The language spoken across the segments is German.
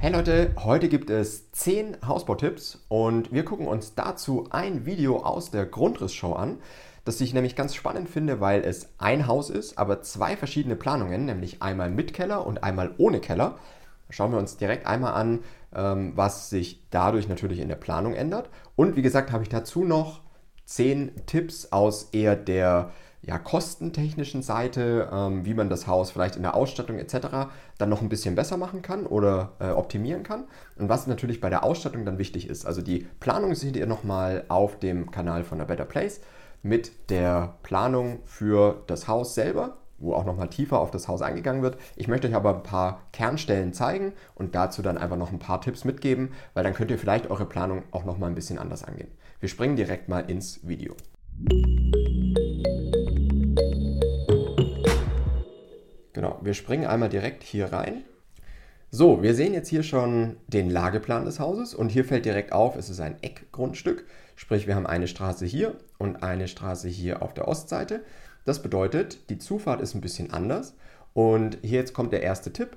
Hey Leute, heute gibt es 10 Hausbautipps und wir gucken uns dazu ein Video aus der Grundrissshow an, das ich nämlich ganz spannend finde, weil es ein Haus ist, aber zwei verschiedene Planungen, nämlich einmal mit Keller und einmal ohne Keller. Schauen wir uns direkt einmal an, ähm, was sich dadurch natürlich in der Planung ändert. Und wie gesagt, habe ich dazu noch 10 Tipps aus eher der ja, kostentechnischen Seite, ähm, wie man das Haus vielleicht in der Ausstattung etc. dann noch ein bisschen besser machen kann oder äh, optimieren kann. Und was natürlich bei der Ausstattung dann wichtig ist. Also die Planung seht ihr nochmal auf dem Kanal von A Better Place mit der Planung für das Haus selber, wo auch nochmal tiefer auf das Haus eingegangen wird. Ich möchte euch aber ein paar Kernstellen zeigen und dazu dann einfach noch ein paar Tipps mitgeben, weil dann könnt ihr vielleicht eure Planung auch nochmal ein bisschen anders angehen. Wir springen direkt mal ins Video. Genau, wir springen einmal direkt hier rein. So, wir sehen jetzt hier schon den Lageplan des Hauses und hier fällt direkt auf, es ist ein Eckgrundstück, sprich wir haben eine Straße hier und eine Straße hier auf der Ostseite. Das bedeutet, die Zufahrt ist ein bisschen anders und hier jetzt kommt der erste Tipp.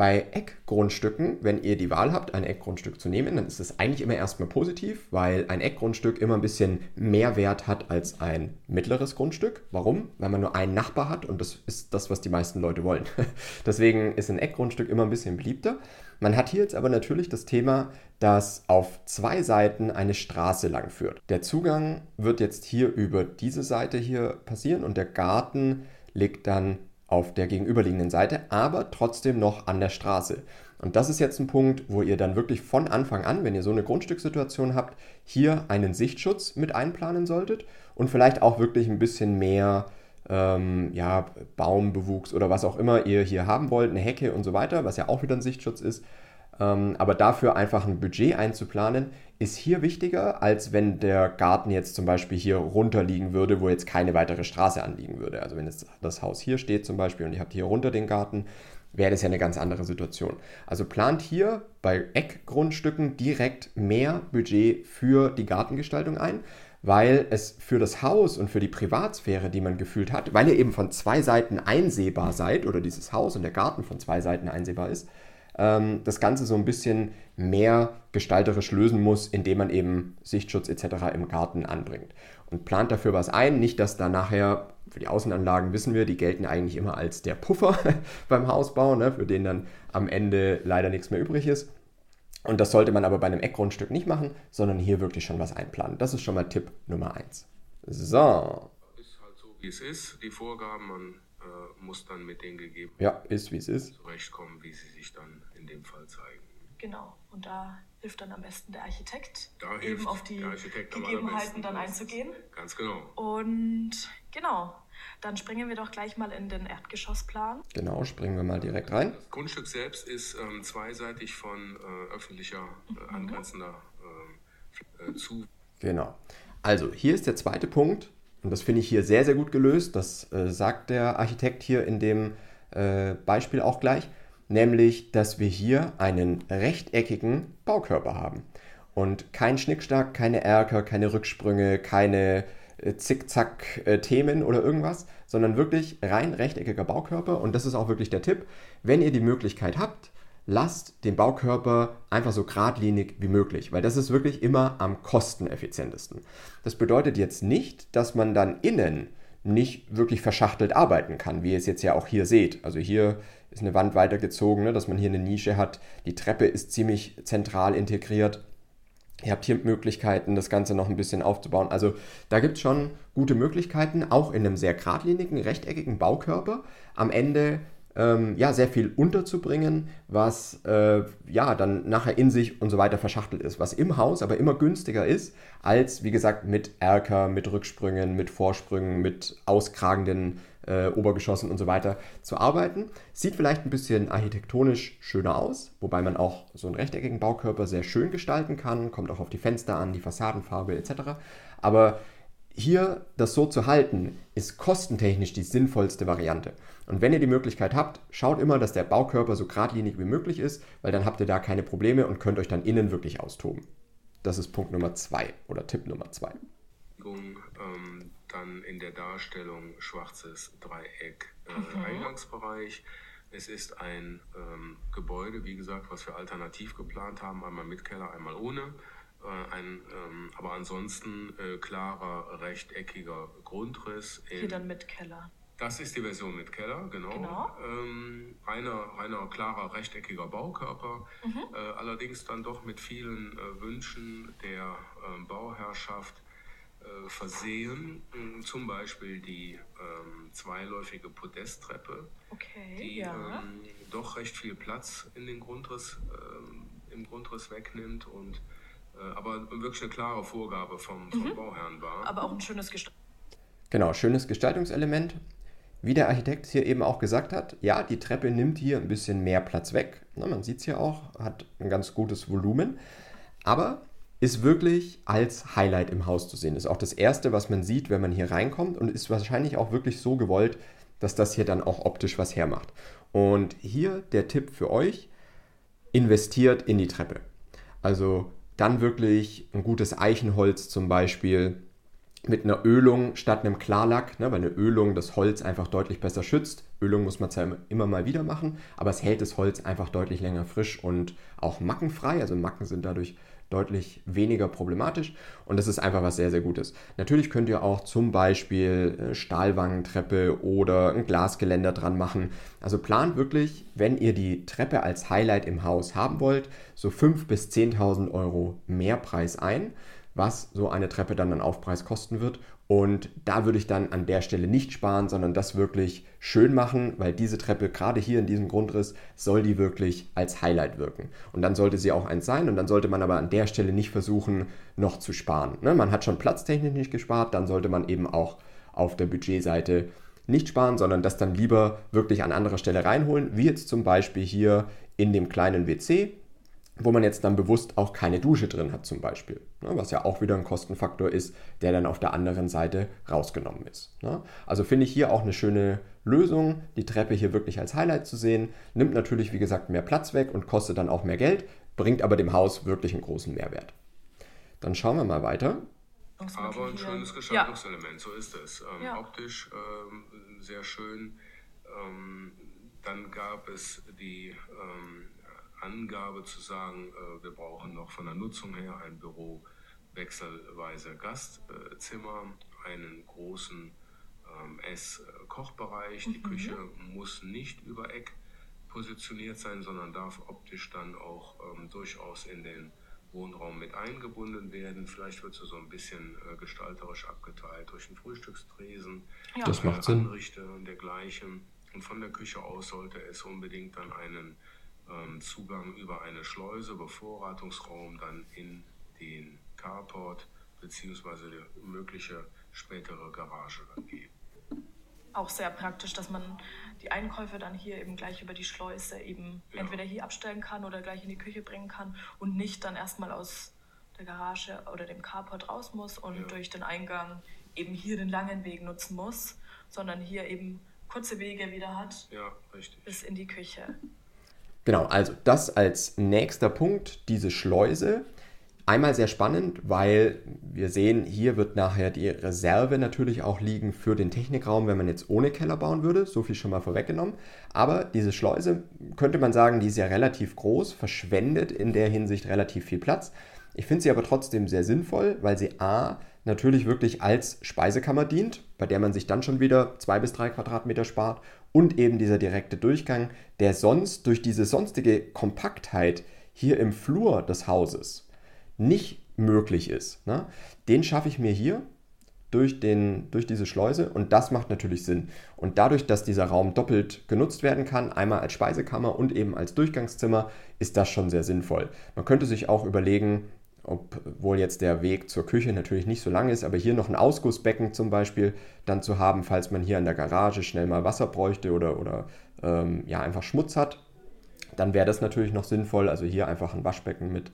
Bei Eckgrundstücken, wenn ihr die Wahl habt, ein Eckgrundstück zu nehmen, dann ist es eigentlich immer erstmal positiv, weil ein Eckgrundstück immer ein bisschen mehr Wert hat als ein mittleres Grundstück. Warum? Weil man nur einen Nachbar hat und das ist das, was die meisten Leute wollen. Deswegen ist ein Eckgrundstück immer ein bisschen beliebter. Man hat hier jetzt aber natürlich das Thema, dass auf zwei Seiten eine Straße lang führt. Der Zugang wird jetzt hier über diese Seite hier passieren und der Garten liegt dann auf der gegenüberliegenden Seite, aber trotzdem noch an der Straße. Und das ist jetzt ein Punkt, wo ihr dann wirklich von Anfang an, wenn ihr so eine Grundstückssituation habt, hier einen Sichtschutz mit einplanen solltet und vielleicht auch wirklich ein bisschen mehr ähm, ja, Baumbewuchs oder was auch immer ihr hier haben wollt, eine Hecke und so weiter, was ja auch wieder ein Sichtschutz ist. Ähm, aber dafür einfach ein Budget einzuplanen, ist hier wichtiger, als wenn der Garten jetzt zum Beispiel hier runter liegen würde, wo jetzt keine weitere Straße anliegen würde. Also wenn jetzt das Haus hier steht zum Beispiel und ihr habt hier runter den Garten, wäre das ja eine ganz andere Situation. Also plant hier bei Eckgrundstücken direkt mehr Budget für die Gartengestaltung ein, weil es für das Haus und für die Privatsphäre, die man gefühlt hat, weil ihr eben von zwei Seiten einsehbar seid oder dieses Haus und der Garten von zwei Seiten einsehbar ist, ähm, das Ganze so ein bisschen mehr gestalterisch lösen muss, indem man eben Sichtschutz etc. im Garten anbringt. Und plant dafür was ein, nicht dass da nachher, für die Außenanlagen wissen wir, die gelten eigentlich immer als der Puffer beim Hausbau, ne, für den dann am Ende leider nichts mehr übrig ist. Und das sollte man aber bei einem Eckgrundstück nicht machen, sondern hier wirklich schon was einplanen. Das ist schon mal Tipp Nummer 1. So. Ist halt so, wie es ist. Die Vorgaben, man äh, muss dann mit den gegeben ja, ist wie es ist. zurechtkommen, wie sie sich dann in dem Fall zeigen. Genau, und da hilft dann am besten der Architekt, Da eben auf die Gegebenheiten dann einzugehen. Ganz genau. Und genau, dann springen wir doch gleich mal in den Erdgeschossplan. Genau, springen wir mal direkt rein. Das Grundstück selbst ist ähm, zweiseitig von äh, öffentlicher, äh, angrenzender ähm, äh, zu. Genau. Also, hier ist der zweite Punkt. Und das finde ich hier sehr, sehr gut gelöst. Das äh, sagt der Architekt hier in dem äh, Beispiel auch gleich. Nämlich, dass wir hier einen rechteckigen Baukörper haben. Und kein Schnickschnack, keine Erker, keine Rücksprünge, keine äh, Zickzack-Themen oder irgendwas, sondern wirklich rein rechteckiger Baukörper. Und das ist auch wirklich der Tipp. Wenn ihr die Möglichkeit habt, lasst den Baukörper einfach so geradlinig wie möglich, weil das ist wirklich immer am kosteneffizientesten. Das bedeutet jetzt nicht, dass man dann innen nicht wirklich verschachtelt arbeiten kann, wie ihr es jetzt ja auch hier seht. Also hier ist eine Wand weitergezogen, ne, dass man hier eine Nische hat. Die Treppe ist ziemlich zentral integriert. Ihr habt hier Möglichkeiten, das Ganze noch ein bisschen aufzubauen. Also da gibt es schon gute Möglichkeiten, auch in einem sehr geradlinigen, rechteckigen Baukörper am Ende ähm, ja, sehr viel unterzubringen, was äh, ja dann nachher in sich und so weiter verschachtelt ist, was im Haus aber immer günstiger ist, als wie gesagt mit Erker, mit Rücksprüngen, mit Vorsprüngen, mit auskragenden äh, Obergeschossen und so weiter zu arbeiten. Sieht vielleicht ein bisschen architektonisch schöner aus, wobei man auch so einen rechteckigen Baukörper sehr schön gestalten kann, kommt auch auf die Fenster an, die Fassadenfarbe etc. Aber hier das so zu halten, ist kostentechnisch die sinnvollste Variante. Und wenn ihr die Möglichkeit habt, schaut immer, dass der Baukörper so geradlinig wie möglich ist, weil dann habt ihr da keine Probleme und könnt euch dann innen wirklich austoben. Das ist Punkt Nummer zwei oder Tipp Nummer zwei. Ähm, dann in der Darstellung schwarzes Dreieck äh, Eingangsbereich. Es ist ein ähm, Gebäude, wie gesagt, was wir alternativ geplant haben, einmal mit Keller, einmal ohne. Äh, ein, ähm, aber ansonsten äh, klarer, rechteckiger Grundriss. Hier dann mit Keller. Das ist die Version mit Keller, genau. genau. Ähm, reiner, reiner, klarer, rechteckiger Baukörper, mhm. äh, allerdings dann doch mit vielen äh, Wünschen der äh, Bauherrschaft äh, versehen. Äh, zum Beispiel die ähm, zweiläufige Podesttreppe, okay, die ja. ähm, doch recht viel Platz in den Grundriss, ähm, im Grundriss wegnimmt und aber wirklich eine klare Vorgabe vom, vom mhm. Bauherrn war. Aber auch ein schönes Gestaltungselement. Genau, schönes Gestaltungselement. Wie der Architekt hier eben auch gesagt hat, ja, die Treppe nimmt hier ein bisschen mehr Platz weg. Na, man sieht es hier auch, hat ein ganz gutes Volumen. Aber ist wirklich als Highlight im Haus zu sehen. Ist auch das Erste, was man sieht, wenn man hier reinkommt und ist wahrscheinlich auch wirklich so gewollt, dass das hier dann auch optisch was hermacht. Und hier der Tipp für euch, investiert in die Treppe. Also dann wirklich ein gutes Eichenholz zum Beispiel mit einer Ölung statt einem Klarlack, ne, weil eine Ölung das Holz einfach deutlich besser schützt. Ölung muss man zwar immer mal wieder machen, aber es hält das Holz einfach deutlich länger frisch und auch mackenfrei. Also Macken sind dadurch deutlich weniger problematisch und das ist einfach was sehr, sehr Gutes. Natürlich könnt ihr auch zum Beispiel Stahlwangentreppe oder ein Glasgeländer dran machen. Also plant wirklich, wenn ihr die Treppe als Highlight im Haus haben wollt, so 5.000 bis 10.000 Euro Mehrpreis ein was so eine Treppe dann an Aufpreis kosten wird. Und da würde ich dann an der Stelle nicht sparen, sondern das wirklich schön machen, weil diese Treppe, gerade hier in diesem Grundriss, soll die wirklich als Highlight wirken. Und dann sollte sie auch eins sein und dann sollte man aber an der Stelle nicht versuchen, noch zu sparen. Ne? Man hat schon platztechnisch nicht gespart, dann sollte man eben auch auf der Budgetseite nicht sparen, sondern das dann lieber wirklich an anderer Stelle reinholen, wie jetzt zum Beispiel hier in dem kleinen WC wo man jetzt dann bewusst auch keine Dusche drin hat zum Beispiel, ne, was ja auch wieder ein Kostenfaktor ist, der dann auf der anderen Seite rausgenommen ist. Ne. Also finde ich hier auch eine schöne Lösung, die Treppe hier wirklich als Highlight zu sehen, nimmt natürlich wie gesagt mehr Platz weg und kostet dann auch mehr Geld, bringt aber dem Haus wirklich einen großen Mehrwert. Dann schauen wir mal weiter. Aber ein schönes Gestaltungselement, ja. so ist es. Ähm, ja. Optisch ähm, sehr schön. Ähm, dann gab es die ähm, Angabe zu sagen, äh, wir brauchen noch von der Nutzung her ein Büro wechselweise Gastzimmer, einen großen ähm, Ess-Kochbereich. Die mhm. Küche muss nicht über Eck positioniert sein, sondern darf optisch dann auch ähm, durchaus in den Wohnraum mit eingebunden werden. Vielleicht wird sie so ein bisschen äh, gestalterisch abgeteilt durch einen Frühstückstresen, ja. das macht Sinn. Anrichte und dergleichen. Und von der Küche aus sollte es unbedingt dann einen ähm, Zugang über eine Schleuse, Bevorratungsraum dann in den Carport beziehungsweise die mögliche spätere Garage dann geben. Auch sehr praktisch, dass man die Einkäufe dann hier eben gleich über die Schleuse eben ja. entweder hier abstellen kann oder gleich in die Küche bringen kann und nicht dann erstmal aus der Garage oder dem Carport raus muss und ja. durch den Eingang eben hier den langen Weg nutzen muss, sondern hier eben kurze Wege wieder hat ja, bis in die Küche. Genau, also das als nächster Punkt, diese Schleuse. Einmal sehr spannend, weil wir sehen, hier wird nachher die Reserve natürlich auch liegen für den Technikraum, wenn man jetzt ohne Keller bauen würde. So viel schon mal vorweggenommen. Aber diese Schleuse, könnte man sagen, die ist ja relativ groß, verschwendet in der Hinsicht relativ viel Platz. Ich finde sie aber trotzdem sehr sinnvoll, weil sie A natürlich wirklich als Speisekammer dient, bei der man sich dann schon wieder zwei bis drei Quadratmeter spart und eben dieser direkte Durchgang, der sonst durch diese sonstige Kompaktheit hier im Flur des Hauses nicht möglich ist. Ne? Den schaffe ich mir hier durch, den, durch diese Schleuse und das macht natürlich Sinn. Und dadurch, dass dieser Raum doppelt genutzt werden kann, einmal als Speisekammer und eben als Durchgangszimmer, ist das schon sehr sinnvoll. Man könnte sich auch überlegen, obwohl jetzt der Weg zur Küche natürlich nicht so lang ist, aber hier noch ein Ausgussbecken zum Beispiel dann zu haben, falls man hier in der Garage schnell mal Wasser bräuchte oder, oder ähm, ja, einfach Schmutz hat, dann wäre das natürlich noch sinnvoll. Also hier einfach ein Waschbecken mit,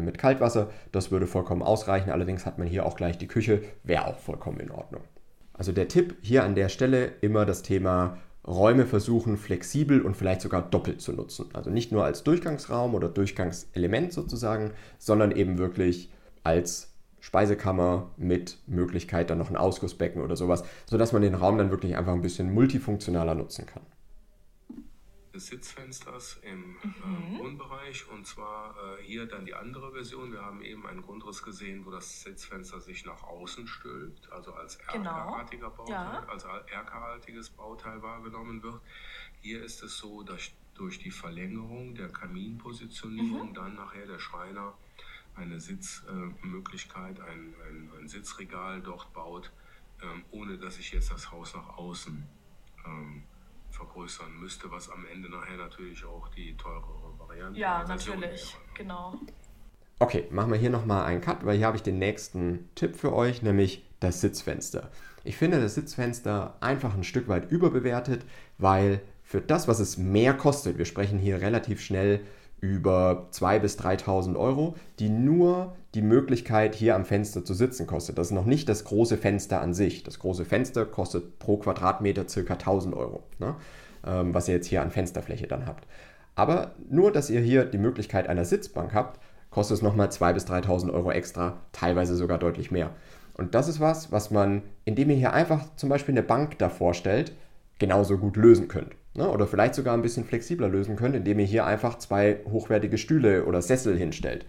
mit Kaltwasser, das würde vollkommen ausreichen. Allerdings hat man hier auch gleich die Küche, wäre auch vollkommen in Ordnung. Also der Tipp hier an der Stelle immer das Thema Räume versuchen flexibel und vielleicht sogar doppelt zu nutzen. Also nicht nur als Durchgangsraum oder Durchgangselement sozusagen, sondern eben wirklich als Speisekammer mit Möglichkeit dann noch ein Ausgussbecken oder sowas, sodass man den Raum dann wirklich einfach ein bisschen multifunktionaler nutzen kann. Des Sitzfensters im mhm. äh, Wohnbereich und zwar äh, hier dann die andere Version. Wir haben eben einen Grundriss gesehen, wo das Sitzfenster sich nach außen stülpt, also als erkerartiger genau. Bauteil, ja. als erkerartiges Bauteil wahrgenommen wird. Hier ist es so, dass durch die Verlängerung der Kaminpositionierung mhm. dann nachher der Schreiner eine Sitzmöglichkeit, äh, ein, ein, ein, Sitzregal dort baut, ähm, ohne dass ich jetzt das Haus nach außen ähm, vergrößern müsste, was am Ende nachher natürlich auch die teurere Variante ist. Ja, natürlich, genau. Okay, machen wir hier nochmal einen Cut, weil hier habe ich den nächsten Tipp für euch, nämlich das Sitzfenster. Ich finde das Sitzfenster einfach ein Stück weit überbewertet, weil für das, was es mehr kostet, wir sprechen hier relativ schnell über 2.000 bis 3.000 Euro, die nur die Möglichkeit, hier am Fenster zu sitzen kostet. Das ist noch nicht das große Fenster an sich. Das große Fenster kostet pro Quadratmeter ca. 1.000 Euro, ne? ähm, was ihr jetzt hier an Fensterfläche dann habt. Aber nur, dass ihr hier die Möglichkeit einer Sitzbank habt, kostet es nochmal 2.000 bis 3.000 Euro extra, teilweise sogar deutlich mehr. Und das ist was, was man, indem ihr hier einfach zum Beispiel eine Bank davor stellt, genauso gut lösen könnt. Ne? Oder vielleicht sogar ein bisschen flexibler lösen könnt, indem ihr hier einfach zwei hochwertige Stühle oder Sessel hinstellt.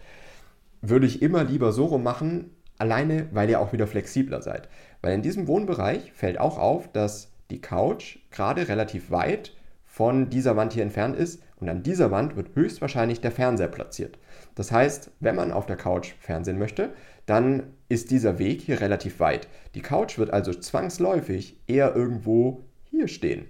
Würde ich immer lieber so rum machen, alleine weil ihr auch wieder flexibler seid. Weil in diesem Wohnbereich fällt auch auf, dass die Couch gerade relativ weit von dieser Wand hier entfernt ist und an dieser Wand wird höchstwahrscheinlich der Fernseher platziert. Das heißt, wenn man auf der Couch fernsehen möchte, dann ist dieser Weg hier relativ weit. Die Couch wird also zwangsläufig eher irgendwo hier stehen.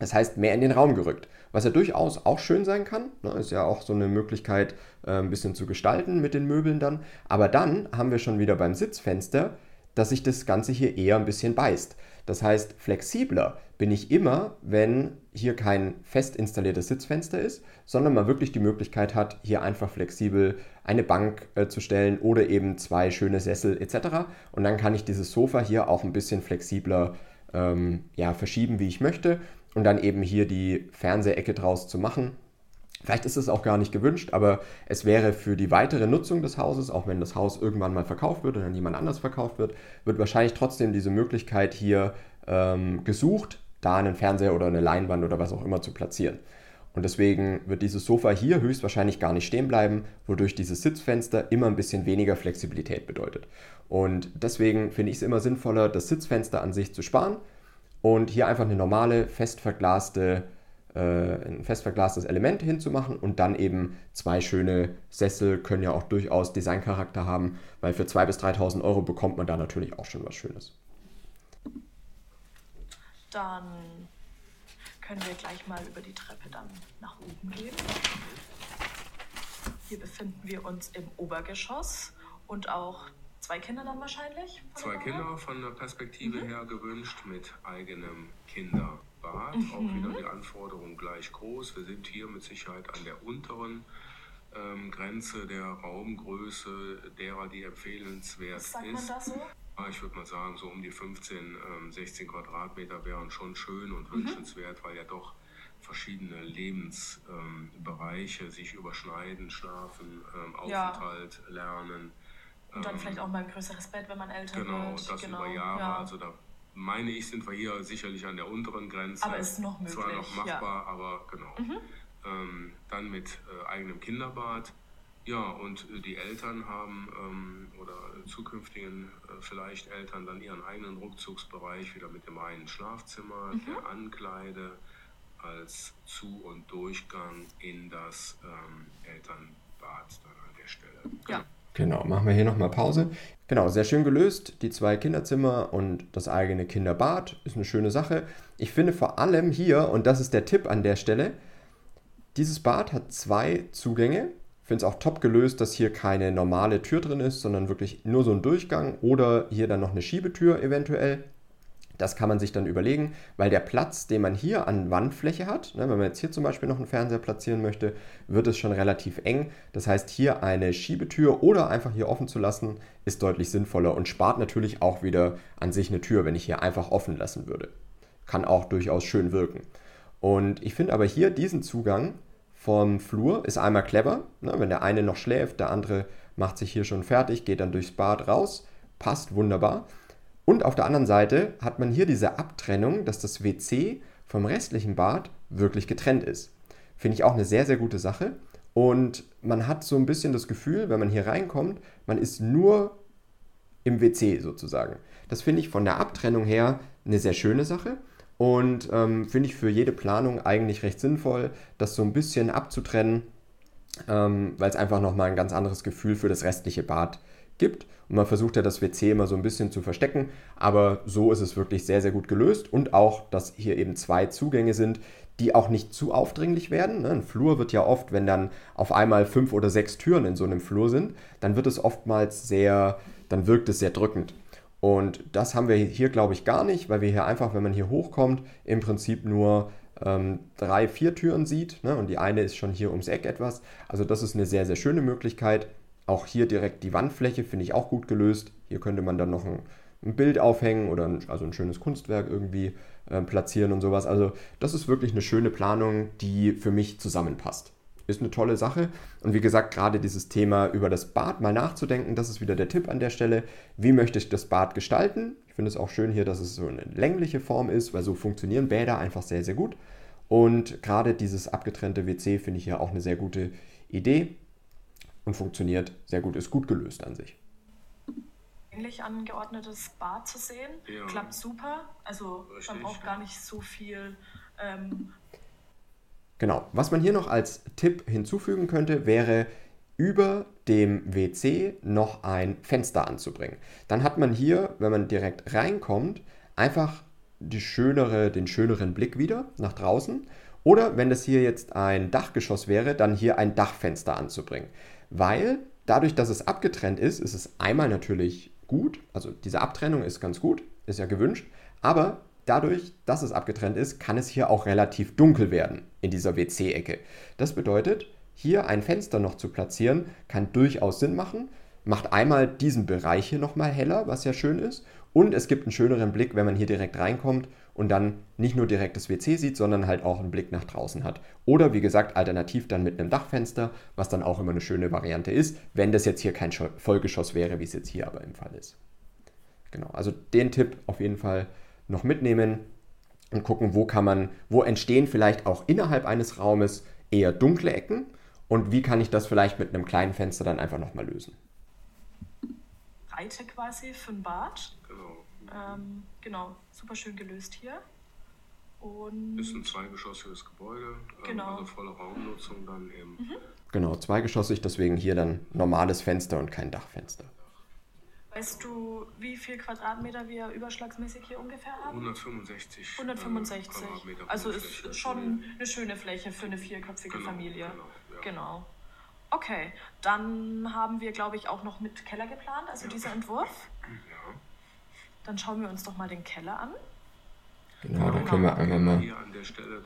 Das heißt, mehr in den Raum gerückt. Was ja durchaus auch schön sein kann. Ne, ist ja auch so eine Möglichkeit, äh, ein bisschen zu gestalten mit den Möbeln dann. Aber dann haben wir schon wieder beim Sitzfenster, dass sich das Ganze hier eher ein bisschen beißt. Das heißt, flexibler bin ich immer, wenn hier kein fest installiertes Sitzfenster ist, sondern man wirklich die Möglichkeit hat, hier einfach flexibel eine Bank äh, zu stellen oder eben zwei schöne Sessel etc. Und dann kann ich dieses Sofa hier auch ein bisschen flexibler ähm, ja, verschieben, wie ich möchte und dann eben hier die Fernsehecke draus zu machen. Vielleicht ist es auch gar nicht gewünscht, aber es wäre für die weitere Nutzung des Hauses, auch wenn das Haus irgendwann mal verkauft wird oder an jemand anders verkauft wird, wird wahrscheinlich trotzdem diese Möglichkeit hier ähm, gesucht, da einen Fernseher oder eine Leinwand oder was auch immer zu platzieren. Und deswegen wird dieses Sofa hier höchstwahrscheinlich gar nicht stehen bleiben, wodurch dieses Sitzfenster immer ein bisschen weniger Flexibilität bedeutet. Und deswegen finde ich es immer sinnvoller, das Sitzfenster an sich zu sparen und hier einfach eine normale, fest verglaste, äh, ein fest verglastes Element hinzumachen und dann eben zwei schöne Sessel können ja auch durchaus Designcharakter haben, weil für 2.000 bis 3.000 Euro bekommt man da natürlich auch schon was Schönes. Dann können wir gleich mal über die Treppe dann nach oben gehen. Hier befinden wir uns im Obergeschoss und auch zwei Kinder dann wahrscheinlich? Zwei Kinder von der Perspektive mhm. her gewünscht mit eigenem Kinderbad. Mhm. Auch wieder die Anforderung gleich groß. Wir sind hier mit Sicherheit an der unteren ähm, Grenze der Raumgröße derer, die empfehlenswert Sagt ist. Man das so? Ich würde mal sagen, so um die 15, ähm, 16 Quadratmeter wären schon schön und mhm. wünschenswert, weil ja doch verschiedene Lebensbereiche ähm, sich überschneiden, schlafen, ähm, Aufenthalt, ja. Lernen. Und dann ähm, vielleicht auch mal ein größeres Bett, wenn man älter genau, wird. Genau, das über Jahre. Ja. Also da meine ich, sind wir hier sicherlich an der unteren Grenze. Aber ist noch möglich. Zwar noch machbar, ja. aber genau. Mhm. Ähm, dann mit äh, eigenem Kinderbad. Ja, und die Eltern haben ähm, oder zukünftigen äh, vielleicht Eltern dann ihren eigenen Rückzugsbereich wieder mit dem einen Schlafzimmer, mhm. der Ankleide als Zu- und Durchgang in das ähm, Elternbad dann an der Stelle. Ja. Genau. Machen wir hier nochmal Pause. Genau, sehr schön gelöst. Die zwei Kinderzimmer und das eigene Kinderbad ist eine schöne Sache. Ich finde vor allem hier, und das ist der Tipp an der Stelle, dieses Bad hat zwei Zugänge. Ich finde es auch top gelöst, dass hier keine normale Tür drin ist, sondern wirklich nur so ein Durchgang oder hier dann noch eine Schiebetür eventuell. Das kann man sich dann überlegen, weil der Platz, den man hier an Wandfläche hat, ne, wenn man jetzt hier zum Beispiel noch einen Fernseher platzieren möchte, wird es schon relativ eng. Das heißt, hier eine Schiebetür oder einfach hier offen zu lassen, ist deutlich sinnvoller und spart natürlich auch wieder an sich eine Tür, wenn ich hier einfach offen lassen würde. Kann auch durchaus schön wirken. Und ich finde aber hier diesen Zugang vom Flur ist einmal clever. Ne, wenn der eine noch schläft, der andere macht sich hier schon fertig, geht dann durchs Bad raus, passt wunderbar. Und auf der anderen Seite hat man hier diese Abtrennung, dass das WC vom restlichen Bad wirklich getrennt ist. Finde ich auch eine sehr, sehr gute Sache. Und man hat so ein bisschen das Gefühl, wenn man hier reinkommt, man ist nur im WC sozusagen. Das finde ich von der Abtrennung her eine sehr schöne Sache und ähm, finde ich für jede Planung eigentlich recht sinnvoll, das so ein bisschen abzutrennen, ähm, weil es einfach nochmal ein ganz anderes Gefühl für das restliche Bad gibt. Und man versucht ja das WC immer so ein bisschen zu verstecken, aber so ist es wirklich sehr, sehr gut gelöst und auch, dass hier eben zwei Zugänge sind, die auch nicht zu aufdringlich werden. Ne? Ein Flur wird ja oft, wenn dann auf einmal fünf oder sechs Türen in so einem Flur sind, dann wird es oftmals sehr, dann wirkt es sehr drückend. Und das haben wir hier, glaube ich, gar nicht, weil wir hier einfach, wenn man hier hochkommt, im Prinzip nur ähm, drei, vier Türen sieht. Ne? Und die eine ist schon hier ums Eck etwas. Also das ist eine sehr, sehr schöne Möglichkeit. Auch hier direkt die Wandfläche finde ich auch gut gelöst. Hier könnte man dann noch ein, ein Bild aufhängen oder ein, also ein schönes Kunstwerk irgendwie äh, platzieren und sowas. Also das ist wirklich eine schöne Planung, die für mich zusammenpasst. Ist eine tolle Sache. Und wie gesagt, gerade dieses Thema über das Bad mal nachzudenken, das ist wieder der Tipp an der Stelle. Wie möchte ich das Bad gestalten? Ich finde es auch schön hier, dass es so eine längliche Form ist, weil so funktionieren Bäder einfach sehr, sehr gut. Und gerade dieses abgetrennte WC finde ich ja auch eine sehr gute Idee und funktioniert sehr gut, ist gut gelöst an sich. Ähnlich angeordnetes Bad zu sehen, ja. klappt super. Also Richtig. man braucht gar nicht so viel. Ähm genau, was man hier noch als Tipp hinzufügen könnte, wäre über dem WC noch ein Fenster anzubringen. Dann hat man hier, wenn man direkt reinkommt, einfach die schönere, den schöneren Blick wieder nach draußen. Oder wenn das hier jetzt ein Dachgeschoss wäre, dann hier ein Dachfenster anzubringen weil dadurch, dass es abgetrennt ist, ist es einmal natürlich gut, also diese Abtrennung ist ganz gut, ist ja gewünscht, aber dadurch, dass es abgetrennt ist, kann es hier auch relativ dunkel werden in dieser WC-Ecke. Das bedeutet, hier ein Fenster noch zu platzieren, kann durchaus Sinn machen, macht einmal diesen Bereich hier nochmal heller, was ja schön ist, und es gibt einen schöneren Blick, wenn man hier direkt reinkommt und dann nicht nur direkt das WC sieht, sondern halt auch einen Blick nach draußen hat. Oder wie gesagt, alternativ dann mit einem Dachfenster, was dann auch immer eine schöne Variante ist, wenn das jetzt hier kein Vollgeschoss wäre, wie es jetzt hier aber im Fall ist. Genau, also den Tipp auf jeden Fall noch mitnehmen und gucken, wo kann man, wo entstehen vielleicht auch innerhalb eines Raumes eher dunkle Ecken und wie kann ich das vielleicht mit einem kleinen Fenster dann einfach nochmal lösen. Breite quasi für ein Bad. Genau. Ähm, genau, super schön gelöst hier. Und ist ein zweigeschossiges Gebäude, ähm, genau. also volle Raumnutzung dann eben. Mhm. Genau, zweigeschossig, deswegen hier dann normales Fenster und kein Dachfenster. Weißt du, wie viel Quadratmeter wir überschlagsmäßig hier ungefähr haben? 165. 165. Quadratmeter also ist schon eine schöne Fläche für eine vierköpfige genau, Familie. Genau. Ja. genau. Okay, dann haben wir, glaube ich, auch noch mit Keller geplant, also ja. dieser Entwurf. Ja. Dann schauen wir uns doch mal den Keller an. Genau, da können wir einfach mal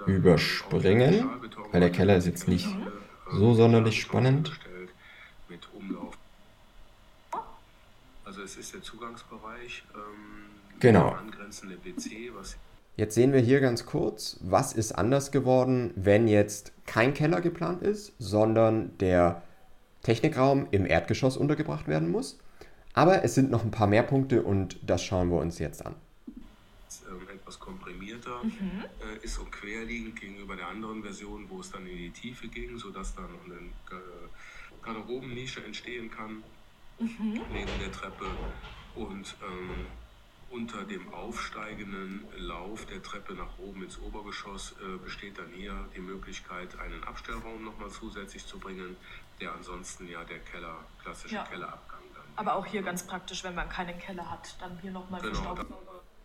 überspringen, weil der Keller ist jetzt nicht mhm. so sonderlich spannend. Also es ist der Zugangsbereich, ähm, genau. Jetzt sehen wir hier ganz kurz, was ist anders geworden, wenn jetzt kein Keller geplant ist, sondern der Technikraum im Erdgeschoss untergebracht werden muss. Aber es sind noch ein paar mehr Punkte und das schauen wir uns jetzt an. Etwas komprimierter mhm. äh, ist und querliegend gegenüber der anderen Version, wo es dann in die Tiefe ging, sodass dann eine äh, Garderobennische entstehen kann mhm. neben der Treppe und ähm, unter dem aufsteigenden Lauf der Treppe nach oben ins Obergeschoss äh, besteht dann hier die Möglichkeit, einen Abstellraum nochmal zusätzlich zu bringen, der ansonsten ja der Keller, klassische ja. Kellerabgang. Aber auch hier ganz praktisch, wenn man keinen Keller hat, dann hier nochmal genau,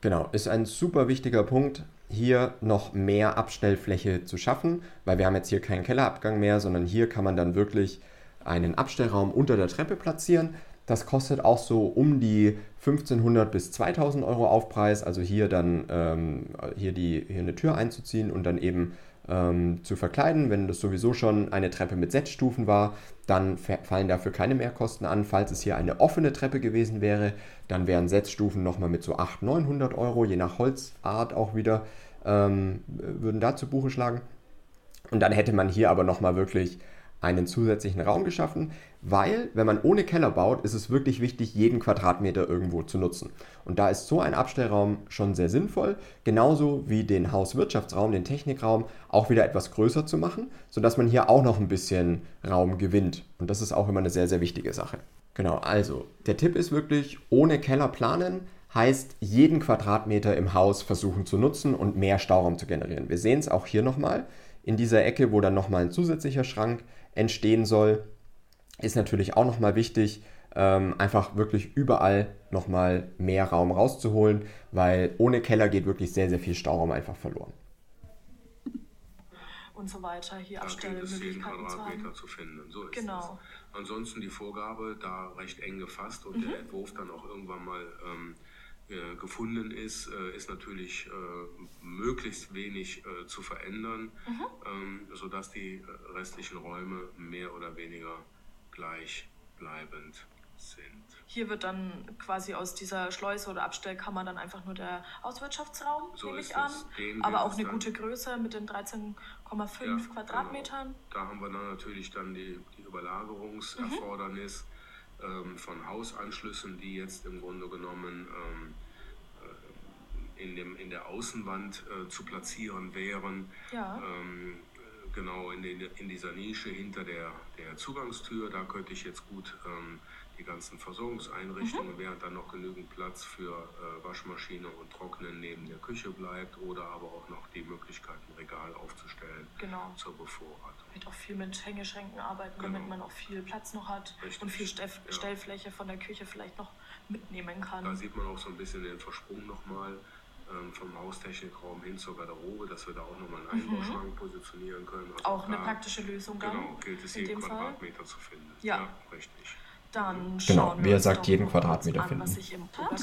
Genau, ist ein super wichtiger Punkt, hier noch mehr Abstellfläche zu schaffen, weil wir haben jetzt hier keinen Kellerabgang mehr, sondern hier kann man dann wirklich einen Abstellraum unter der Treppe platzieren. Das kostet auch so um die 1500 bis 2000 Euro Aufpreis. Also hier dann ähm, hier, die, hier eine Tür einzuziehen und dann eben ähm, zu verkleiden. Wenn das sowieso schon eine Treppe mit Setzstufen war, dann fallen dafür keine Mehrkosten an. Falls es hier eine offene Treppe gewesen wäre, dann wären Setzstufen nochmal mit so 800, 900 Euro, je nach Holzart auch wieder, ähm, würden da zu Buche schlagen. Und dann hätte man hier aber nochmal wirklich einen zusätzlichen Raum geschaffen, weil wenn man ohne Keller baut, ist es wirklich wichtig, jeden Quadratmeter irgendwo zu nutzen. Und da ist so ein Abstellraum schon sehr sinnvoll, genauso wie den Hauswirtschaftsraum, den Technikraum auch wieder etwas größer zu machen, sodass man hier auch noch ein bisschen Raum gewinnt. Und das ist auch immer eine sehr, sehr wichtige Sache. Genau, also der Tipp ist wirklich, ohne Keller planen, heißt jeden Quadratmeter im Haus versuchen zu nutzen und mehr Stauraum zu generieren. Wir sehen es auch hier nochmal in dieser Ecke, wo dann nochmal ein zusätzlicher Schrank entstehen soll, ist natürlich auch nochmal wichtig, ähm, einfach wirklich überall nochmal mehr Raum rauszuholen, weil ohne Keller geht wirklich sehr, sehr viel Stauraum einfach verloren. Und so weiter, hier Abstellmöglichkeiten zu haben. zu finden. So genau. Es. Ansonsten die Vorgabe da recht eng gefasst und mhm. der Entwurf dann auch irgendwann mal ähm, äh, gefunden ist, äh, ist natürlich äh, möglichst wenig zu verändern, mhm. Ähm, sodass die restlichen Räume mehr oder weniger gleichbleibend sind. Hier wird dann quasi aus dieser Schleuse oder Abstellkammer dann einfach nur der Auswirtschaftsraum, so nehme ich an. aber auch eine gute Größe mit den 13,5 ja, genau. Quadratmetern. Genau. Da haben wir dann natürlich dann die, die Überlagerungserfordernis. Mhm ähm, von Hausanschlüssen, die jetzt im Grunde genommen ähm, äh, in, dem, in der Außenwand äh, zu platzieren wären. Ja. Ähm, genau in, den, in dieser Nische hinter der, der Zugangstür, da könnte ich jetzt gut ähm, die ganzen Versorgungseinrichtungen, mhm. während dann noch genügend Platz für äh, Waschmaschine und Trocknen neben der Küche bleibt oder aber auch noch die Möglichkeit, ein Regal aufzustellen genau. zur Bevorratung. Wird auch viel mit Hängeschränken arbeiten, genau. damit man auch viel Platz noch hat Richtig. und viel Stellf ja. Stellfläche von der Küche vielleicht noch mitnehmen kann. Da sieht man auch so ein bisschen den Versprung nochmal ähm, vom Haustechnikraum hin zur Garderobe, dass wir da auch nochmal einen mhm. Einbauschrank mhm. positionieren können. Also auch eine praktische Lösung dann? Genau, gilt es jeden Quadratmeter Fall? zu finden. Ja, ja richtig. Dann genau, wie er sagt, jeden Quadratmeter finden.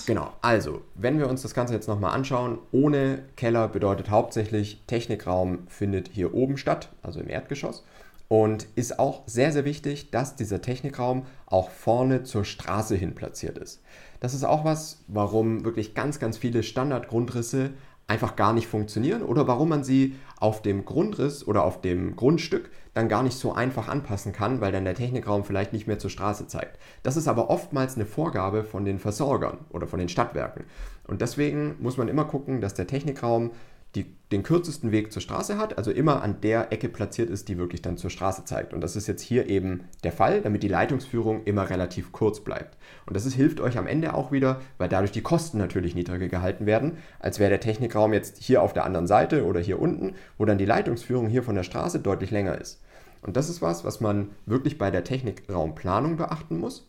Genau, also, wenn wir uns das Ganze jetzt nochmal anschauen, ohne Keller bedeutet hauptsächlich, Technikraum findet hier oben statt, also im Erdgeschoss. Und ist auch sehr, sehr wichtig, dass dieser Technikraum auch vorne zur Straße hin platziert ist. Das ist auch was, warum wirklich ganz, ganz viele Standardgrundrisse einfach gar nicht funktionieren oder warum man sie auf dem Grundriss oder auf dem Grundstück dann gar nicht so einfach anpassen kann, weil dann der Technikraum vielleicht nicht mehr zur Straße zeigt. Das ist aber oftmals eine Vorgabe von den Versorgern oder von den Stadtwerken. Und deswegen muss man immer gucken, dass der Technikraum die, den kürzesten Weg zur Straße hat, also immer an der Ecke platziert ist, die wirklich dann zur Straße zeigt. Und das ist jetzt hier eben der Fall, damit die Leitungsführung immer relativ kurz bleibt. Und das ist, hilft euch am Ende auch wieder, weil dadurch die Kosten natürlich niedriger gehalten werden, als wäre der Technikraum jetzt hier auf der anderen Seite oder hier unten, wo dann die Leitungsführung hier von der Straße deutlich länger ist. Und das ist was, was man wirklich bei der Technikraumplanung beachten muss.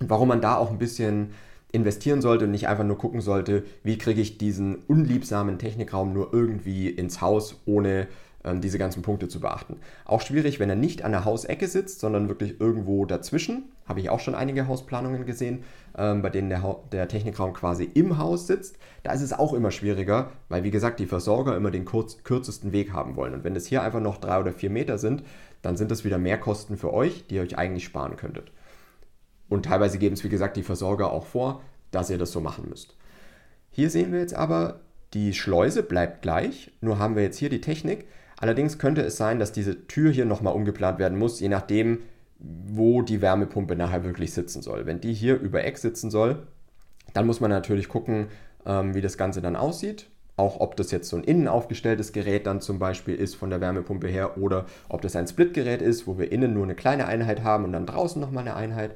Und warum man da auch ein bisschen investieren sollte und nicht einfach nur gucken sollte, wie kriege ich diesen unliebsamen Technikraum nur irgendwie ins Haus, ohne diese ganzen Punkte zu beachten. Auch schwierig, wenn er nicht an der Hausecke sitzt, sondern wirklich irgendwo dazwischen. Habe ich auch schon einige Hausplanungen gesehen, ähm, bei denen der, der Technikraum quasi im Haus sitzt. Da ist es auch immer schwieriger, weil wie gesagt die Versorger immer den kurz, kürzesten Weg haben wollen. Und wenn es hier einfach noch drei oder vier Meter sind, dann sind das wieder mehr Kosten für euch, die ihr euch eigentlich sparen könntet. Und teilweise geben es, wie gesagt, die Versorger auch vor, dass ihr das so machen müsst. Hier sehen wir jetzt aber, die Schleuse bleibt gleich, nur haben wir jetzt hier die Technik. Allerdings könnte es sein, dass diese Tür hier nochmal umgeplant werden muss, je nachdem, wo die Wärmepumpe nachher wirklich sitzen soll. Wenn die hier über Eck sitzen soll, dann muss man natürlich gucken, ähm, wie das Ganze dann aussieht. Auch ob das jetzt so ein innen aufgestelltes Gerät dann zum Beispiel ist von der Wärmepumpe her oder ob das ein Splitgerät ist, wo wir innen nur eine kleine Einheit haben und dann draußen nochmal eine Einheit.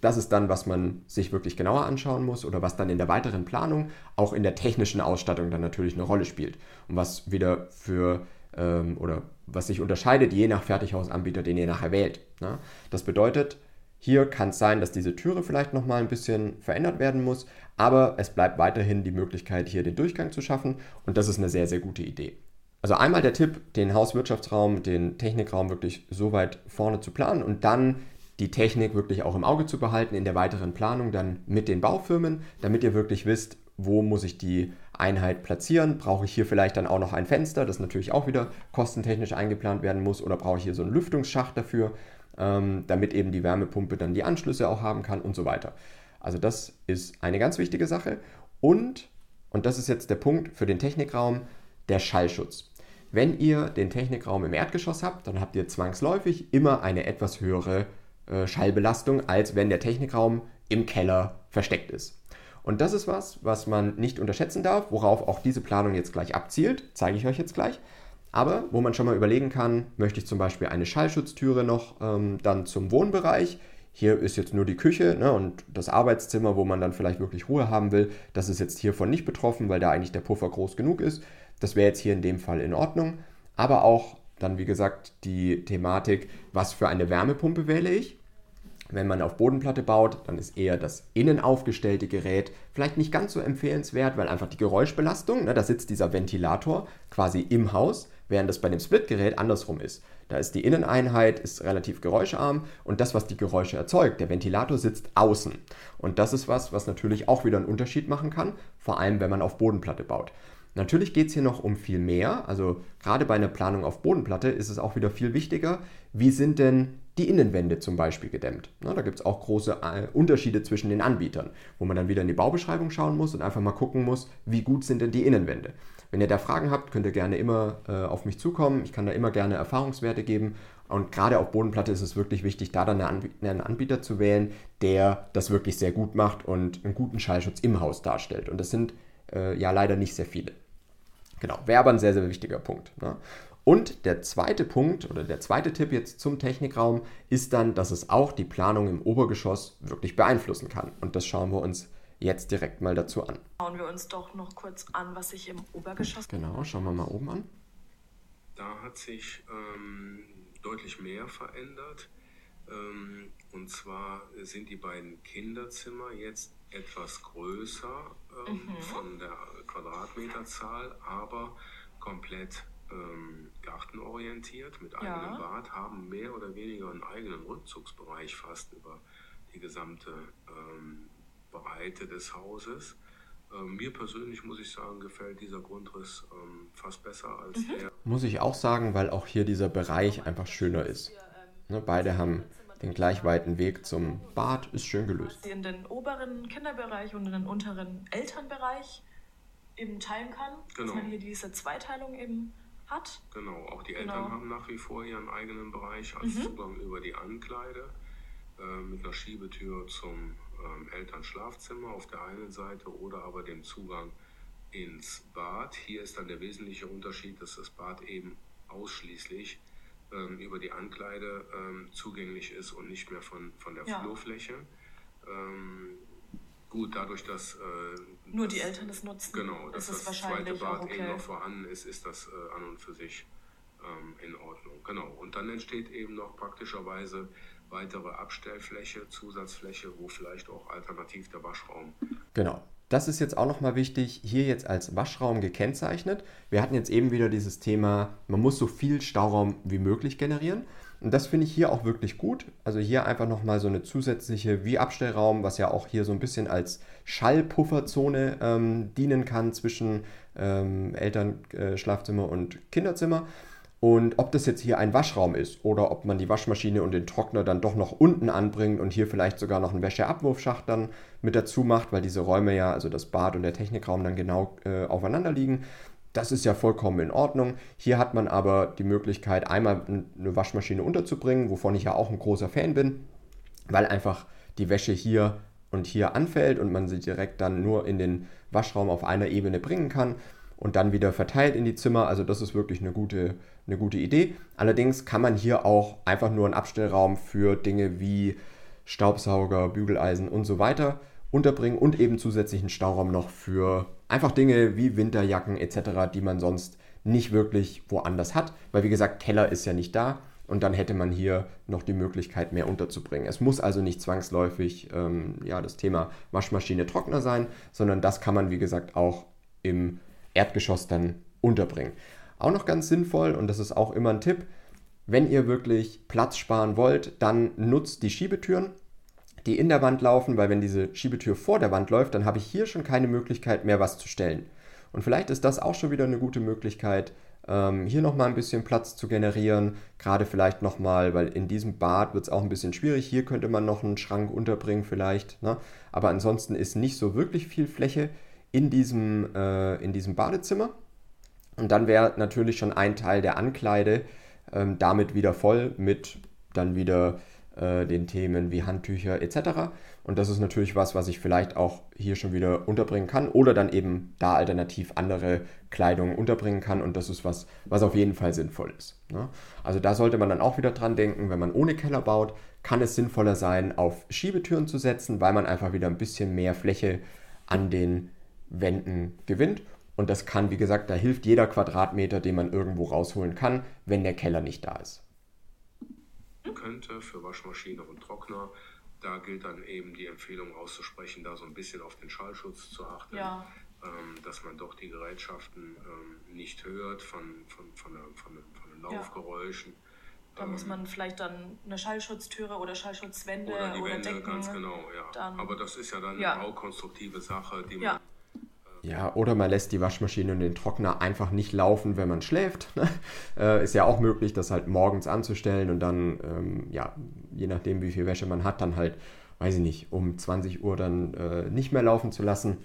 Das ist dann, was man sich wirklich genauer anschauen muss oder was dann in der weiteren Planung auch in der technischen Ausstattung dann natürlich eine Rolle spielt. Und was wieder für ähm, oder was sich unterscheidet je nach Fertighausanbieter, den ihr nachher wählt. Ne? Das bedeutet, hier kann es sein, dass diese Türe vielleicht nochmal ein bisschen verändert werden muss, aber es bleibt weiterhin die Möglichkeit, hier den Durchgang zu schaffen und das ist eine sehr, sehr gute Idee. Also einmal der Tipp, den Hauswirtschaftsraum, den Technikraum wirklich so weit vorne zu planen und dann die Technik wirklich auch im Auge zu behalten in der weiteren Planung dann mit den Baufirmen, damit ihr wirklich wisst, wo muss ich die Einheit platzieren? Brauche ich hier vielleicht dann auch noch ein Fenster, das natürlich auch wieder kostentechnisch eingeplant werden muss oder brauche ich hier so einen Lüftungsschacht dafür? ähm, damit eben die Wärmepumpe dann die Anschlüsse auch haben kann und so weiter. Also das ist eine ganz wichtige Sache. Und, und das ist jetzt der Punkt für den Technikraum, der Schallschutz. wenn ihr den Technikraum im Erdgeschoss habt, dann habt ihr zwangsläufig immer eine etwas höhere äh, Schallbelastung, als wenn der Technikraum im Keller versteckt ist. Und das ist was, was man nicht unterschätzen darf, worauf auch diese Planung jetzt gleich abzielt, zeige ich euch jetzt gleich. Aber wo man schon mal überlegen kann, möchte ich zum Beispiel eine Schallschutztüre noch ähm, dann zum Wohnbereich. Hier ist jetzt nur die Küche ne, und das Arbeitszimmer, wo man dann vielleicht wirklich Ruhe haben will. Das ist jetzt hiervon nicht betroffen, weil da eigentlich der Puffer groß genug ist. Das wäre jetzt hier in dem Fall in Ordnung. Aber auch dann, wie gesagt, die Thematik, was für eine Wärmepumpe wähle ich. Wenn man auf Bodenplatte baut, dann ist eher das innen aufgestellte Gerät vielleicht nicht ganz so empfehlenswert, weil einfach die Geräuschbelastung, ne, da sitzt dieser Ventilator quasi im Haus, während das bei dem Split-Gerät andersrum ist. Da ist die Inneneinheit ist relativ geräuscharm und das, was die Geräusche erzeugt, der Ventilator sitzt außen. Und das ist was, was natürlich auch wieder einen Unterschied machen kann, vor allem wenn man auf Bodenplatte baut. Natürlich geht es hier noch um viel mehr. Also gerade bei einer Planung auf Bodenplatte ist es auch wieder viel wichtiger, wie sind denn die Innenwände zum Beispiel gedämmt. Na, da gibt es auch große äh, Unterschiede zwischen den Anbietern, wo man dann wieder in die Baubeschreibung schauen muss und einfach mal gucken muss, wie gut sind denn die Innenwände. Wenn ihr da Fragen habt, könnt ihr gerne immer äh, auf mich zukommen. Ich kann da immer gerne Erfahrungswerte geben. Und gerade auf Bodenplatte ist es wirklich wichtig, da dann einen Anbieter zu wählen, der das wirklich sehr gut macht und einen guten Schallschutz im Haus darstellt. Und das sind äh, ja leider nicht sehr viele. Genau, wäre aber ein sehr, sehr wichtiger Punkt. Ne? Und der zweite Punkt oder der zweite Tipp jetzt zum Technikraum ist dann, dass es auch die Planung im Obergeschoss wirklich beeinflussen kann. Und das schauen wir uns jetzt direkt mal dazu an. Schauen wir uns doch noch kurz an, was sich im Obergeschoss. Genau, schauen wir mal oben an. Da hat sich ähm, deutlich mehr verändert. Ähm, und zwar sind die beiden Kinderzimmer jetzt etwas größer ähm, mhm. von der Quadratmeterzahl, aber komplett ähm, gartenorientiert mit eigenem ja. Bad, haben mehr oder weniger einen eigenen Rückzugsbereich fast über die gesamte ähm, Breite des Hauses. Ähm, mir persönlich muss ich sagen, gefällt dieser Grundriss ähm, fast besser als mhm. der. Muss ich auch sagen, weil auch hier dieser Bereich einfach schöner ist. Ne, beide haben den gleich weiten Weg zum Bad ist schön gelöst. In den oberen Kinderbereich und in den unteren Elternbereich eben teilen kann. Genau. Dass man hier diese Zweiteilung eben hat. Genau, auch die Eltern genau. haben nach wie vor ihren eigenen Bereich als mhm. Zugang über die Ankleide äh, mit einer Schiebetür zum ähm, Elternschlafzimmer auf der einen Seite oder aber dem Zugang ins Bad. Hier ist dann der wesentliche Unterschied, dass das Bad eben ausschließlich ähm, über die Ankleide ähm, zugänglich ist und nicht mehr von, von der ja. Flurfläche. Ähm, gut, dadurch, dass äh, nur das, die Eltern es nutzen, genau, dass das zweite Bad okay. eben noch vorhanden ist, ist das äh, an und für sich ähm, in Ordnung. Genau. Und dann entsteht eben noch praktischerweise weitere Abstellfläche, Zusatzfläche, wo vielleicht auch alternativ der Waschraum. Genau. Das ist jetzt auch nochmal wichtig, hier jetzt als Waschraum gekennzeichnet. Wir hatten jetzt eben wieder dieses Thema, man muss so viel Stauraum wie möglich generieren. Und das finde ich hier auch wirklich gut. Also hier einfach nochmal so eine zusätzliche wie Abstellraum, was ja auch hier so ein bisschen als Schallpufferzone ähm, dienen kann zwischen ähm, Elternschlafzimmer äh, und Kinderzimmer. Und ob das jetzt hier ein Waschraum ist oder ob man die Waschmaschine und den Trockner dann doch noch unten anbringt und hier vielleicht sogar noch einen Wäscheabwurfschacht dann mit dazu macht, weil diese Räume ja, also das Bad und der Technikraum dann genau äh, aufeinander liegen. Das ist ja vollkommen in Ordnung. Hier hat man aber die Möglichkeit, einmal eine Waschmaschine unterzubringen, wovon ich ja auch ein großer Fan bin, weil einfach die Wäsche hier und hier anfällt und man sie direkt dann nur in den Waschraum auf einer Ebene bringen kann und dann wieder verteilt in die Zimmer. Also das ist wirklich eine gute, eine gute Idee. Allerdings kann man hier auch einfach nur einen Abstellraum für Dinge wie Staubsauger, Bügeleisen und so weiter unterbringen und eben zusätzlichen Stauraum noch für einfach Dinge wie Winterjacken etc., die man sonst nicht wirklich woanders hat, weil wie gesagt, Keller ist ja nicht da und dann hätte man hier noch die Möglichkeit, mehr unterzubringen. Es muss also nicht zwangsläufig ähm, ja, das Thema Waschmaschine, Trockner sein, sondern das kann man wie gesagt auch im Erdgeschoss dann unterbringen. Auch noch ganz sinnvoll, und das ist auch immer ein Tipp, wenn ihr wirklich Platz sparen wollt, dann nutzt die Schiebetüren, die in der Wand laufen, weil wenn diese Schiebetür vor der Wand läuft, dann habe ich hier schon keine Möglichkeit mehr was zu stellen. Und vielleicht ist das auch schon wieder eine gute Möglichkeit, ähm, hier nochmal ein bisschen Platz zu generieren. Gerade vielleicht nochmal, weil in diesem Bad wird es auch ein bisschen schwierig. Hier könnte man noch einen Schrank unterbringen vielleicht. Ne? Aber ansonsten ist nicht so wirklich viel Fläche in diesem, äh, in diesem Badezimmer. Und dann wäre natürlich schon ein Teil der Ankleide ähm, damit wieder voll mit dann wieder äh, den Themen wie Handtücher etc. Und das ist natürlich was, was ich vielleicht auch hier schon wieder unterbringen kann oder dann eben da alternativ andere Kleidung unterbringen kann. Und das ist was, was auf jeden Fall sinnvoll ist. Ne? Also da sollte man dann auch wieder dran denken, wenn man ohne Keller baut, kann es sinnvoller sein, auf Schiebetüren zu setzen, weil man einfach wieder ein bisschen mehr Fläche an den Wänden gewinnt. Und das kann, wie gesagt, da hilft jeder Quadratmeter, den man irgendwo rausholen kann, wenn der Keller nicht da ist. Könnte für Waschmaschine und Trockner da gilt dann eben die Empfehlung auszusprechen, da so ein bisschen auf den Schallschutz zu achten, ja. ähm, dass man doch die Gerätschaften ähm, nicht hört von, von, von, der, von, den, von den Laufgeräuschen. Ja. Da ähm, muss man vielleicht dann eine Schallschutztüre oder Schallschutzwände oder, die oder Wände, Decken. Ganz genau, ja. Dann, Aber das ist ja dann ja. eine baukonstruktive Sache, die man ja, oder man lässt die Waschmaschine und den Trockner einfach nicht laufen, wenn man schläft. Äh, ist ja auch möglich, das halt morgens anzustellen und dann, ähm, ja, je nachdem, wie viel Wäsche man hat, dann halt, weiß ich nicht, um 20 Uhr dann äh, nicht mehr laufen zu lassen.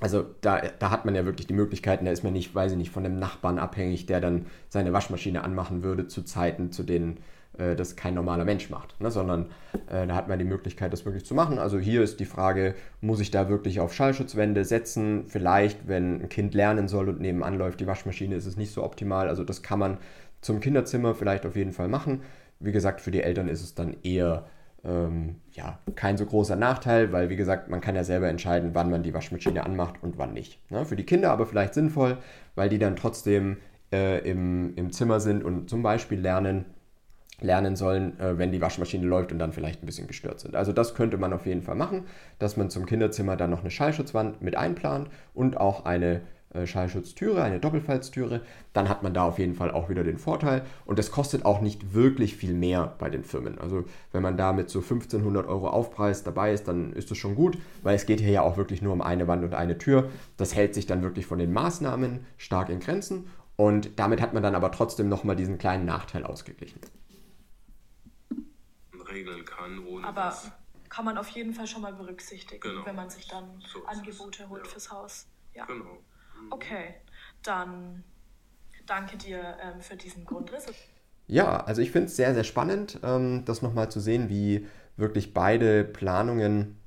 Also da, da hat man ja wirklich die Möglichkeiten, da ist man nicht, weiß ich nicht, von dem Nachbarn abhängig, der dann seine Waschmaschine anmachen würde zu Zeiten, zu denen äh, das kein normaler Mensch macht, ne? sondern äh, da hat man die Möglichkeit, das wirklich zu machen. Also hier ist die Frage, muss ich da wirklich auf Schallschutzwände setzen? Vielleicht, wenn ein Kind lernen soll und nebenan läuft die Waschmaschine, ist es nicht so optimal. Also das kann man zum Kinderzimmer vielleicht auf jeden Fall machen. Wie gesagt, für die Eltern ist es dann eher ähm, ja, kein so großer Nachteil, weil wie gesagt, man kann ja selber entscheiden, wann man die Waschmaschine anmacht und wann nicht. Ne? Für die Kinder aber vielleicht sinnvoll, weil die dann trotzdem äh, im, im Zimmer sind und zum Beispiel lernen, lernen sollen, äh, wenn die Waschmaschine läuft und dann vielleicht ein bisschen gestört sind. Also das könnte man auf jeden Fall machen, dass man zum Kinderzimmer dann noch eine Schallschutzwand mit einplant und auch eine äh, Schallschutztüre, eine Doppelfalztüre. Dann hat man da auf jeden Fall auch wieder den Vorteil und das kostet auch nicht wirklich viel mehr bei den Firmen. Also wenn man da mit so 1500 Euro Aufpreis dabei ist, dann ist das schon gut, weil es geht hier ja auch wirklich nur um eine Wand und eine Tür. Das hält sich dann wirklich von den Maßnahmen stark in Grenzen und damit hat man dann aber trotzdem nochmal diesen kleinen Nachteil ausgeglichen regeln kann, ohne Aber was. kann man auf jeden Fall schon mal berücksichtigen, genau. wenn man sich dann so Angebote holt ja. fürs Haus. Ja. Genau. Mhm. Okay, dann danke dir ähm, für diesen Grundriss. Ja, also ich finde es sehr, sehr spannend, ähm, das nochmal zu sehen, wie wirklich beide Planungen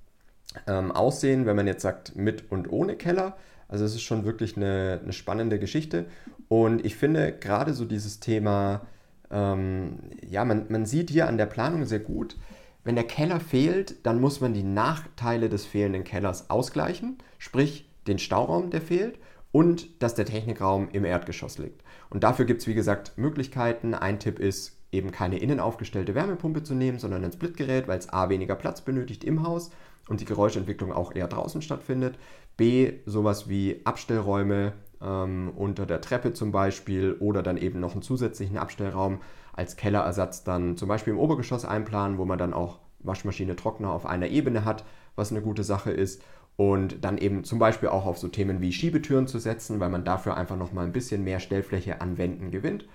ähm, aussehen, wenn man jetzt sagt mit und ohne Keller. Also es ist schon wirklich eine, eine spannende Geschichte. Und ich finde gerade so dieses Thema ähm, ja, man, man sieht hier an der Planung sehr gut, wenn der Keller fehlt, dann muss man die Nachteile des fehlenden Kellers ausgleichen, sprich den Stauraum, der fehlt, und dass der Technikraum im Erdgeschoss liegt. Und dafür gibt es, wie gesagt, Möglichkeiten. Ein Tipp ist, eben keine innen aufgestellte Wärmepumpe zu nehmen, sondern ein Splitgerät, weil es A weniger Platz benötigt im Haus und die Geräuschentwicklung auch eher draußen stattfindet. B, sowas wie Abstellräume ähm, unter der Treppe zum Beispiel oder dann eben noch einen zusätzlichen Abstellraum als Kellerersatz dann zum Beispiel im Obergeschoss einplanen, wo man dann auch Waschmaschine, Trockner auf einer Ebene hat, was eine gute Sache ist. Und dann eben zum Beispiel auch auf so Themen wie Schiebetüren zu setzen, weil man dafür einfach nochmal ein bisschen mehr Stellfläche an Wänden gewinnt.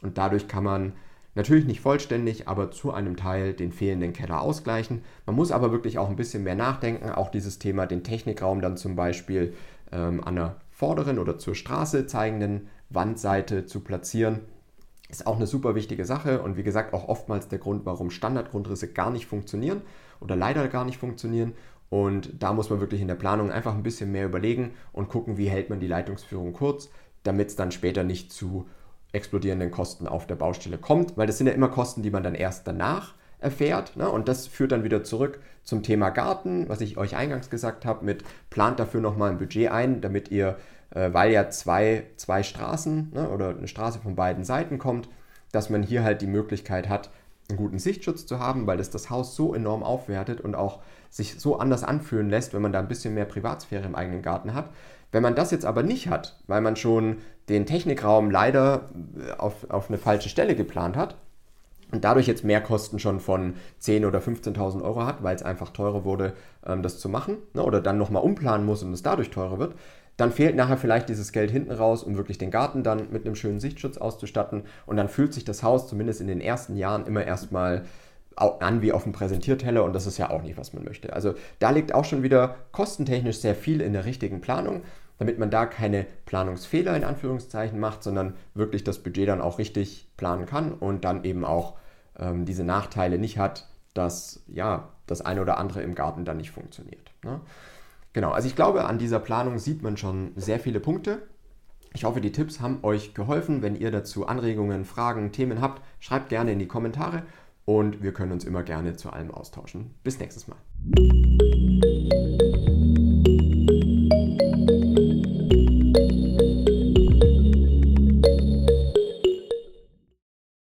Und dadurch kann man natürlich nicht vollständig, aber zu einem Teil den fehlenden Keller ausgleichen. Man muss aber wirklich auch ein bisschen mehr nachdenken. Auch dieses Thema, den Technikraum dann zum Beispiel ähm, an der vorderen oder zur Straße zeigenden Wandseite zu platzieren. Ist auch eine super wichtige Sache und wie gesagt auch oftmals der Grund, warum Standardgrundrisse gar nicht funktionieren oder leider gar nicht funktionieren. Und da muss man wirklich in der Planung einfach ein bisschen mehr überlegen und gucken, wie hält man die Leitungsführung kurz, damit es dann später nicht zu explodierenden Kosten auf der Baustelle kommt, weil das sind ja immer Kosten, die man dann erst danach erfährt. Ne? Und das führt dann wieder zurück zum Thema Garten, was ich euch eingangs gesagt habe, mit plant dafür nochmal ein Budget ein, damit ihr, äh, weil ja zwei, zwei Straßen ne, oder eine Straße von beiden Seiten kommt, dass man hier halt die Möglichkeit hat, einen guten Sichtschutz zu haben, weil das das Haus so enorm aufwertet und auch sich so anders anfühlen lässt, wenn man da ein bisschen mehr Privatsphäre im eigenen Garten hat. Wenn man das jetzt aber nicht hat, weil man schon den Technikraum leider äh, auf, auf eine falsche Stelle geplant hat, und dadurch jetzt Mehrkosten schon von 10.000 oder 15.000 Euro hat, weil es einfach teurer wurde, ähm, das zu machen, ne, oder dann nochmal umplanen muss und es dadurch teurer wird, dann fehlt nachher vielleicht dieses Geld hinten raus, um wirklich den Garten dann mit einem schönen Sichtschutz auszustatten. Und dann fühlt sich das Haus zumindest in den ersten Jahren immer erstmal an wie auf dem Präsentierteller und das ist ja auch nicht, was man möchte. Also da liegt auch schon wieder kostentechnisch sehr viel in der richtigen Planung. damit man da keine Planungsfehler in Anführungszeichen macht, sondern wirklich das Budget dann auch richtig planen kann und dann eben auch ähm, diese Nachteile nicht hat, dass ja das eine oder andere im Garten dann nicht funktioniert. Ne? Genau, also ich glaube, an dieser Planung sieht man schon sehr viele Punkte. Ich hoffe, die Tipps haben euch geholfen. Wenn ihr dazu Anregungen, Fragen, Themen habt, schreibt gerne in die Kommentare und wir können uns immer gerne zu allem austauschen. Bis nächstes Mal.